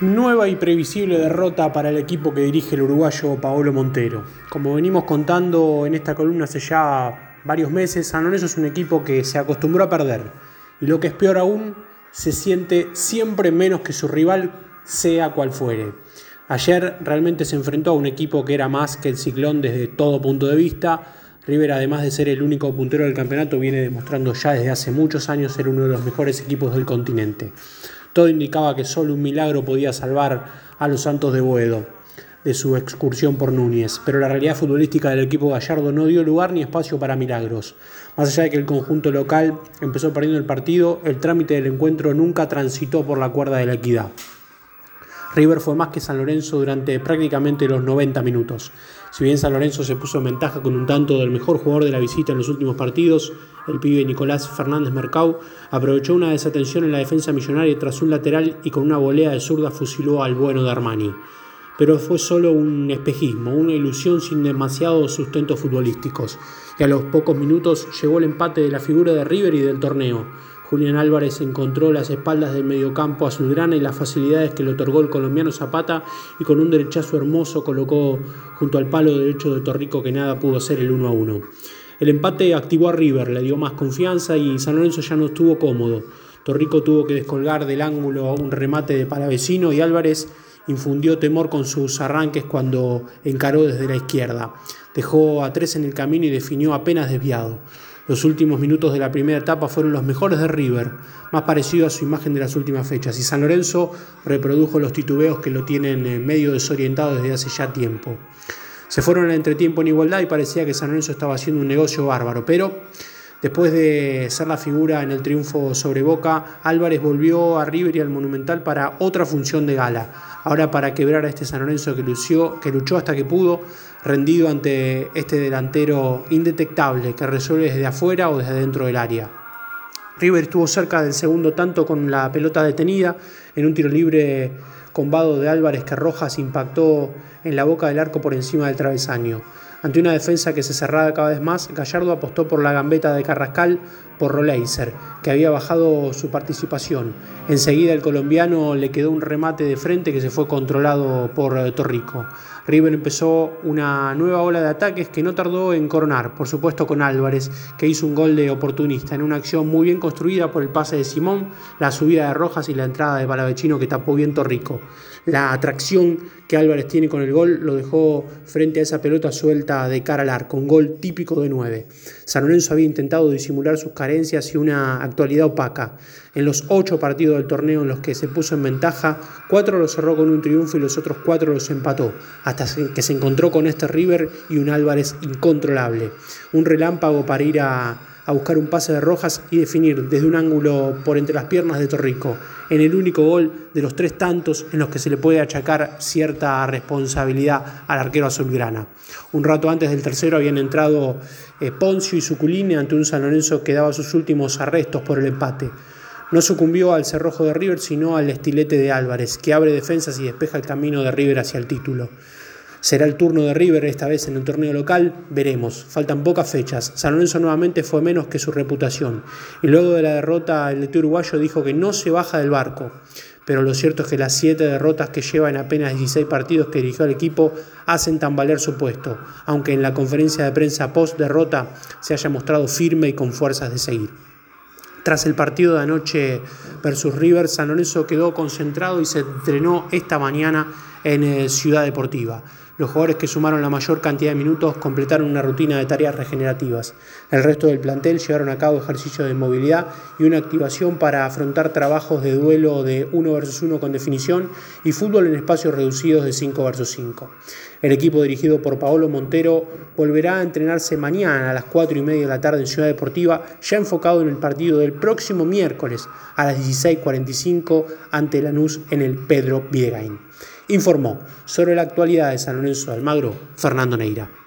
Nueva y previsible derrota para el equipo que dirige el uruguayo Paolo Montero. Como venimos contando en esta columna hace ya varios meses, San Lorenzo es un equipo que se acostumbró a perder y lo que es peor aún, se siente siempre menos que su rival, sea cual fuere. Ayer realmente se enfrentó a un equipo que era más que el ciclón desde todo punto de vista. River, además de ser el único puntero del campeonato, viene demostrando ya desde hace muchos años ser uno de los mejores equipos del continente. Todo indicaba que solo un milagro podía salvar a los Santos de Boedo de su excursión por Núñez, pero la realidad futbolística del equipo gallardo no dio lugar ni espacio para milagros. Más allá de que el conjunto local empezó perdiendo el partido, el trámite del encuentro nunca transitó por la cuerda de la equidad. River fue más que San Lorenzo durante prácticamente los 90 minutos. Si bien San Lorenzo se puso en ventaja con un tanto del mejor jugador de la visita en los últimos partidos, el pibe Nicolás Fernández Mercau aprovechó una desatención en la defensa millonaria tras un lateral y con una volea de zurda fusiló al bueno de Armani. Pero fue solo un espejismo, una ilusión sin demasiados sustentos futbolísticos. Y a los pocos minutos llegó el empate de la figura de River y del torneo Julián Álvarez encontró las espaldas del mediocampo azulgrana y las facilidades que le otorgó el colombiano Zapata y con un derechazo hermoso colocó junto al palo derecho de Torrico que nada pudo hacer el 1 a 1. El empate activó a River, le dio más confianza y San Lorenzo ya no estuvo cómodo. Torrico tuvo que descolgar del ángulo un remate de palavecino y Álvarez infundió temor con sus arranques cuando encaró desde la izquierda. Dejó a tres en el camino y definió apenas desviado. Los últimos minutos de la primera etapa fueron los mejores de River, más parecido a su imagen de las últimas fechas, y San Lorenzo reprodujo los titubeos que lo tienen medio desorientado desde hace ya tiempo. Se fueron al entretiempo en igualdad y parecía que San Lorenzo estaba haciendo un negocio bárbaro, pero después de ser la figura en el triunfo sobre Boca, Álvarez volvió a River y al Monumental para otra función de gala ahora para quebrar a este San Lorenzo que, que luchó hasta que pudo, rendido ante este delantero indetectable que resuelve desde afuera o desde dentro del área. River estuvo cerca del segundo tanto con la pelota detenida en un tiro libre con de Álvarez que Rojas impactó en la boca del arco por encima del travesaño. Ante una defensa que se cerraba cada vez más, Gallardo apostó por la gambeta de Carrascal por Roleiser, que había bajado su participación. Enseguida el colombiano le quedó un remate de frente que se fue controlado por eh, Torrico. River empezó una nueva ola de ataques que no tardó en coronar, por supuesto con Álvarez, que hizo un gol de oportunista en una acción muy bien construida por el pase de Simón, la subida de Rojas y la entrada de Palavecino que tapó bien Torrico. La atracción que Álvarez tiene con el gol lo dejó frente a esa pelota suelta de cara al arco, un gol típico de 9. San Lorenzo había intentado disimular sus carencias y una actualidad opaca. En los ocho partidos del torneo en los que se puso en ventaja, cuatro los cerró con un triunfo y los otros cuatro los empató, hasta que se encontró con este River y un Álvarez incontrolable. Un relámpago para ir a a buscar un pase de Rojas y definir desde un ángulo por entre las piernas de Torrico, en el único gol de los tres tantos en los que se le puede achacar cierta responsabilidad al arquero azulgrana. Un rato antes del tercero habían entrado eh, Poncio y Suculini ante un San Lorenzo que daba sus últimos arrestos por el empate. No sucumbió al cerrojo de River, sino al estilete de Álvarez, que abre defensas y despeja el camino de River hacia el título. Será el turno de River esta vez en el torneo local, veremos. Faltan pocas fechas. San Lorenzo nuevamente fue menos que su reputación. Y luego de la derrota, el DT uruguayo dijo que no se baja del barco. Pero lo cierto es que las siete derrotas que lleva en apenas 16 partidos que dirigió al equipo hacen tambalear su puesto, aunque en la conferencia de prensa post-derrota se haya mostrado firme y con fuerzas de seguir. Tras el partido de anoche versus River, San Lorenzo quedó concentrado y se entrenó esta mañana en eh, Ciudad Deportiva. Los jugadores que sumaron la mayor cantidad de minutos completaron una rutina de tareas regenerativas. El resto del plantel llevaron a cabo ejercicios de movilidad y una activación para afrontar trabajos de duelo de 1 versus 1 con definición y fútbol en espacios reducidos de 5 versus 5. El equipo dirigido por Paolo Montero volverá a entrenarse mañana a las 4 y media de la tarde en Ciudad Deportiva, ya enfocado en el partido del próximo miércoles a las 16.45 ante Lanús en el Pedro Viegain informó sobre la actualidad de San Lorenzo de Almagro Fernando Neira.